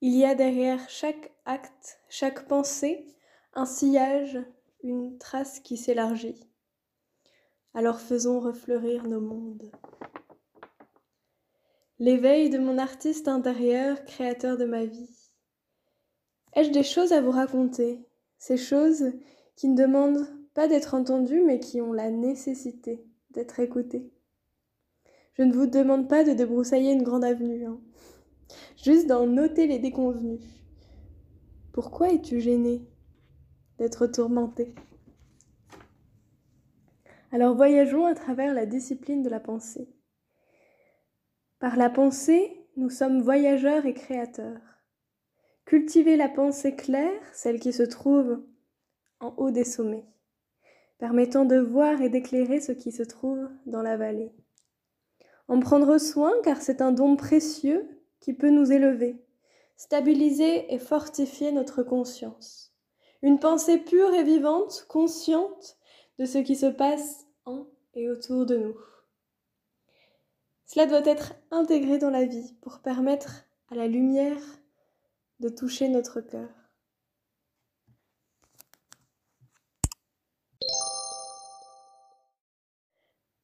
Il y a derrière chaque acte, chaque pensée, un sillage, une trace qui s'élargit. Alors faisons refleurir nos mondes. L'éveil de mon artiste intérieur, créateur de ma vie. Ai-je des choses à vous raconter? Ces choses qui ne demandent pas d'être entendues, mais qui ont la nécessité d'être écoutées. Je ne vous demande pas de débroussailler une grande avenue, hein. Juste d'en noter les déconvenus. Pourquoi es-tu gêné d'être tourmenté? Alors voyageons à travers la discipline de la pensée. Par la pensée, nous sommes voyageurs et créateurs. Cultivez la pensée claire, celle qui se trouve en haut des sommets, permettant de voir et d'éclairer ce qui se trouve dans la vallée. En prendre soin car c'est un don précieux qui peut nous élever, stabiliser et fortifier notre conscience. Une pensée pure et vivante, consciente de ce qui se passe en et autour de nous. Cela doit être intégré dans la vie pour permettre à la lumière de toucher notre cœur.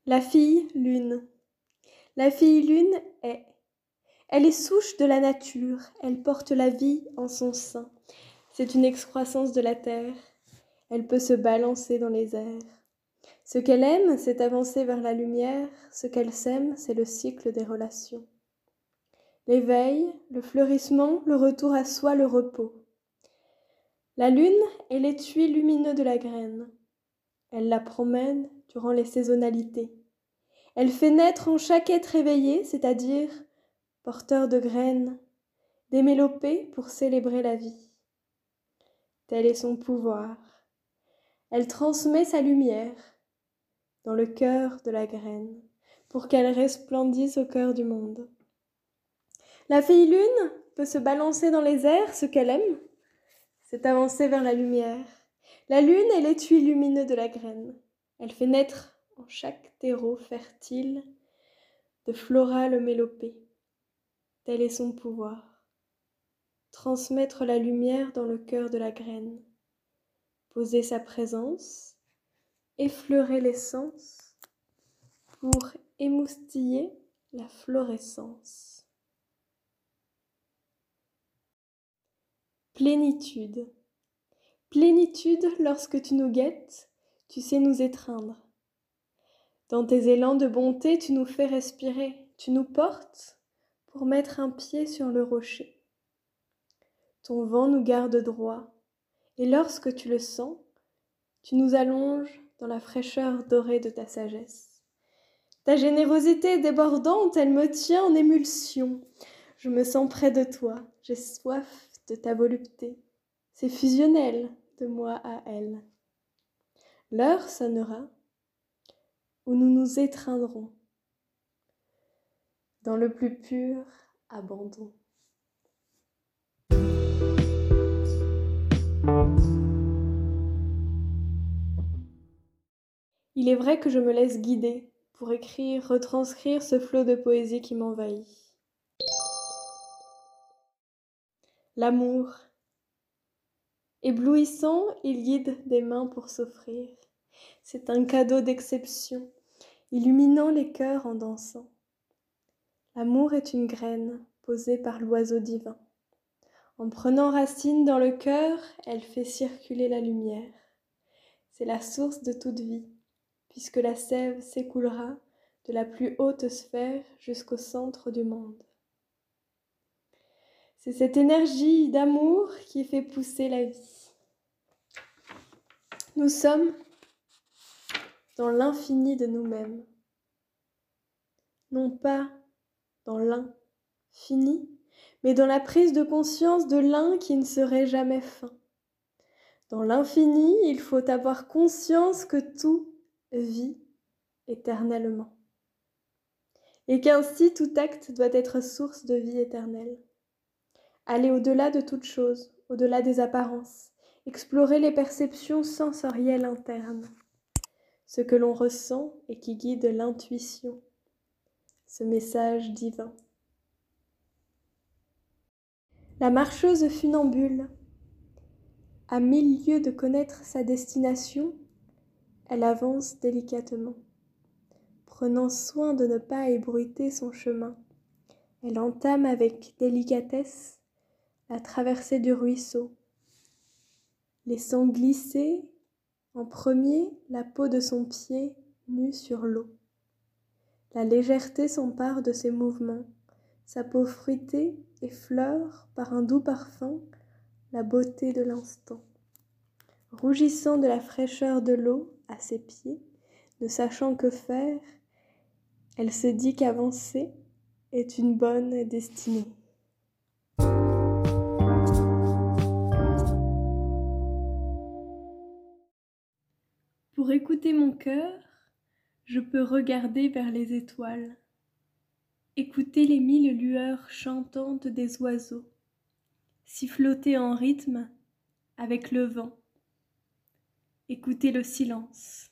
La fille lune. La fille lune est. Elle est souche de la nature, elle porte la vie en son sein. C'est une excroissance de la terre. Elle peut se balancer dans les airs. Ce qu'elle aime, c'est avancer vers la lumière, ce qu'elle sème, c'est le cycle des relations. L'éveil, le fleurissement, le retour à soi, le repos. La lune est l'étui lumineux de la graine. Elle la promène durant les saisonnalités. Elle fait naître en chaque être éveillé, c'est-à-dire porteur de graines, des mélopées pour célébrer la vie. Tel est son pouvoir. Elle transmet sa lumière, dans le cœur de la graine, pour qu'elle resplendisse au cœur du monde. La fille lune peut se balancer dans les airs, ce qu'elle aime, c'est avancer vers la lumière. La lune est l'étui lumineux de la graine. Elle fait naître en chaque terreau fertile de florales mélopées. Tel est son pouvoir. Transmettre la lumière dans le cœur de la graine. Poser sa présence effleurer l'essence pour émoustiller la florescence. Plénitude. Plénitude lorsque tu nous guettes, tu sais nous étreindre. Dans tes élans de bonté, tu nous fais respirer, tu nous portes pour mettre un pied sur le rocher. Ton vent nous garde droit, et lorsque tu le sens, tu nous allonges dans la fraîcheur dorée de ta sagesse. Ta générosité débordante, elle me tient en émulsion. Je me sens près de toi, j'ai soif de ta volupté. C'est fusionnel de moi à elle. L'heure sonnera où nous nous étreindrons dans le plus pur abandon. Il est vrai que je me laisse guider pour écrire, retranscrire ce flot de poésie qui m'envahit. L'amour. Éblouissant, il guide des mains pour s'offrir. C'est un cadeau d'exception, illuminant les cœurs en dansant. L'amour est une graine posée par l'oiseau divin. En prenant racine dans le cœur, elle fait circuler la lumière. C'est la source de toute vie puisque la sève s'écoulera de la plus haute sphère jusqu'au centre du monde. C'est cette énergie d'amour qui fait pousser la vie. Nous sommes dans l'infini de nous-mêmes, non pas dans l'infini, mais dans la prise de conscience de l'un qui ne serait jamais fin. Dans l'infini, il faut avoir conscience que tout vit éternellement. Et qu'ainsi tout acte doit être source de vie éternelle. Aller au-delà de toute chose, au-delà des apparences, explorer les perceptions sensorielles internes, ce que l'on ressent et qui guide l'intuition, ce message divin. La marcheuse funambule, à mille lieues de connaître sa destination, elle avance délicatement, prenant soin de ne pas ébruiter son chemin. Elle entame avec délicatesse la traversée du ruisseau, laissant glisser en premier la peau de son pied nu sur l'eau. La légèreté s'empare de ses mouvements, sa peau fruitée effleure par un doux parfum la beauté de l'instant. Rougissant de la fraîcheur de l'eau à ses pieds, ne sachant que faire, elle se dit qu'avancer est une bonne destinée. Pour écouter mon cœur, je peux regarder vers les étoiles, écouter les mille lueurs chantantes des oiseaux, siffloter en rythme avec le vent, écouter le silence,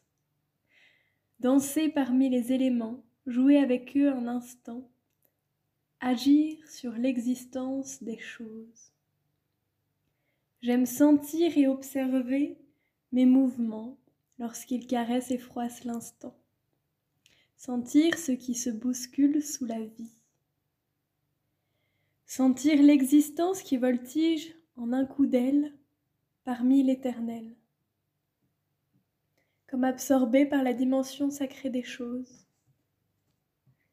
danser parmi les éléments, jouer avec eux un instant, agir sur l'existence des choses. J'aime sentir et observer mes mouvements lorsqu'ils caressent et froissent l'instant. Sentir ce qui se bouscule sous la vie. Sentir l'existence qui voltige en un coup d'aile parmi l'éternel. Comme absorbé par la dimension sacrée des choses.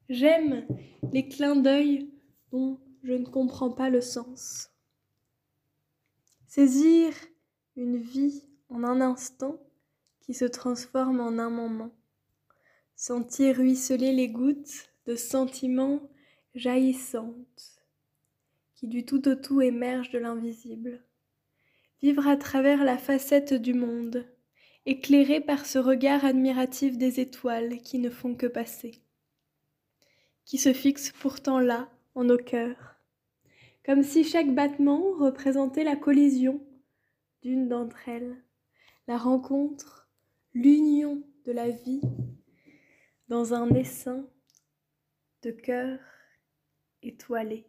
J'aime les clins d'œil dont je ne comprends pas le sens. Saisir une vie en un instant qui se transforme en un moment. Sentir ruisseler les gouttes de sentiments jaillissantes qui du tout au tout émergent de l'invisible. Vivre à travers la facette du monde, éclairé par ce regard admiratif des étoiles qui ne font que passer, qui se fixent pourtant là, en nos cœurs, comme si chaque battement représentait la collision d'une d'entre elles, la rencontre l'union de la vie dans un essaim de cœur étoilé.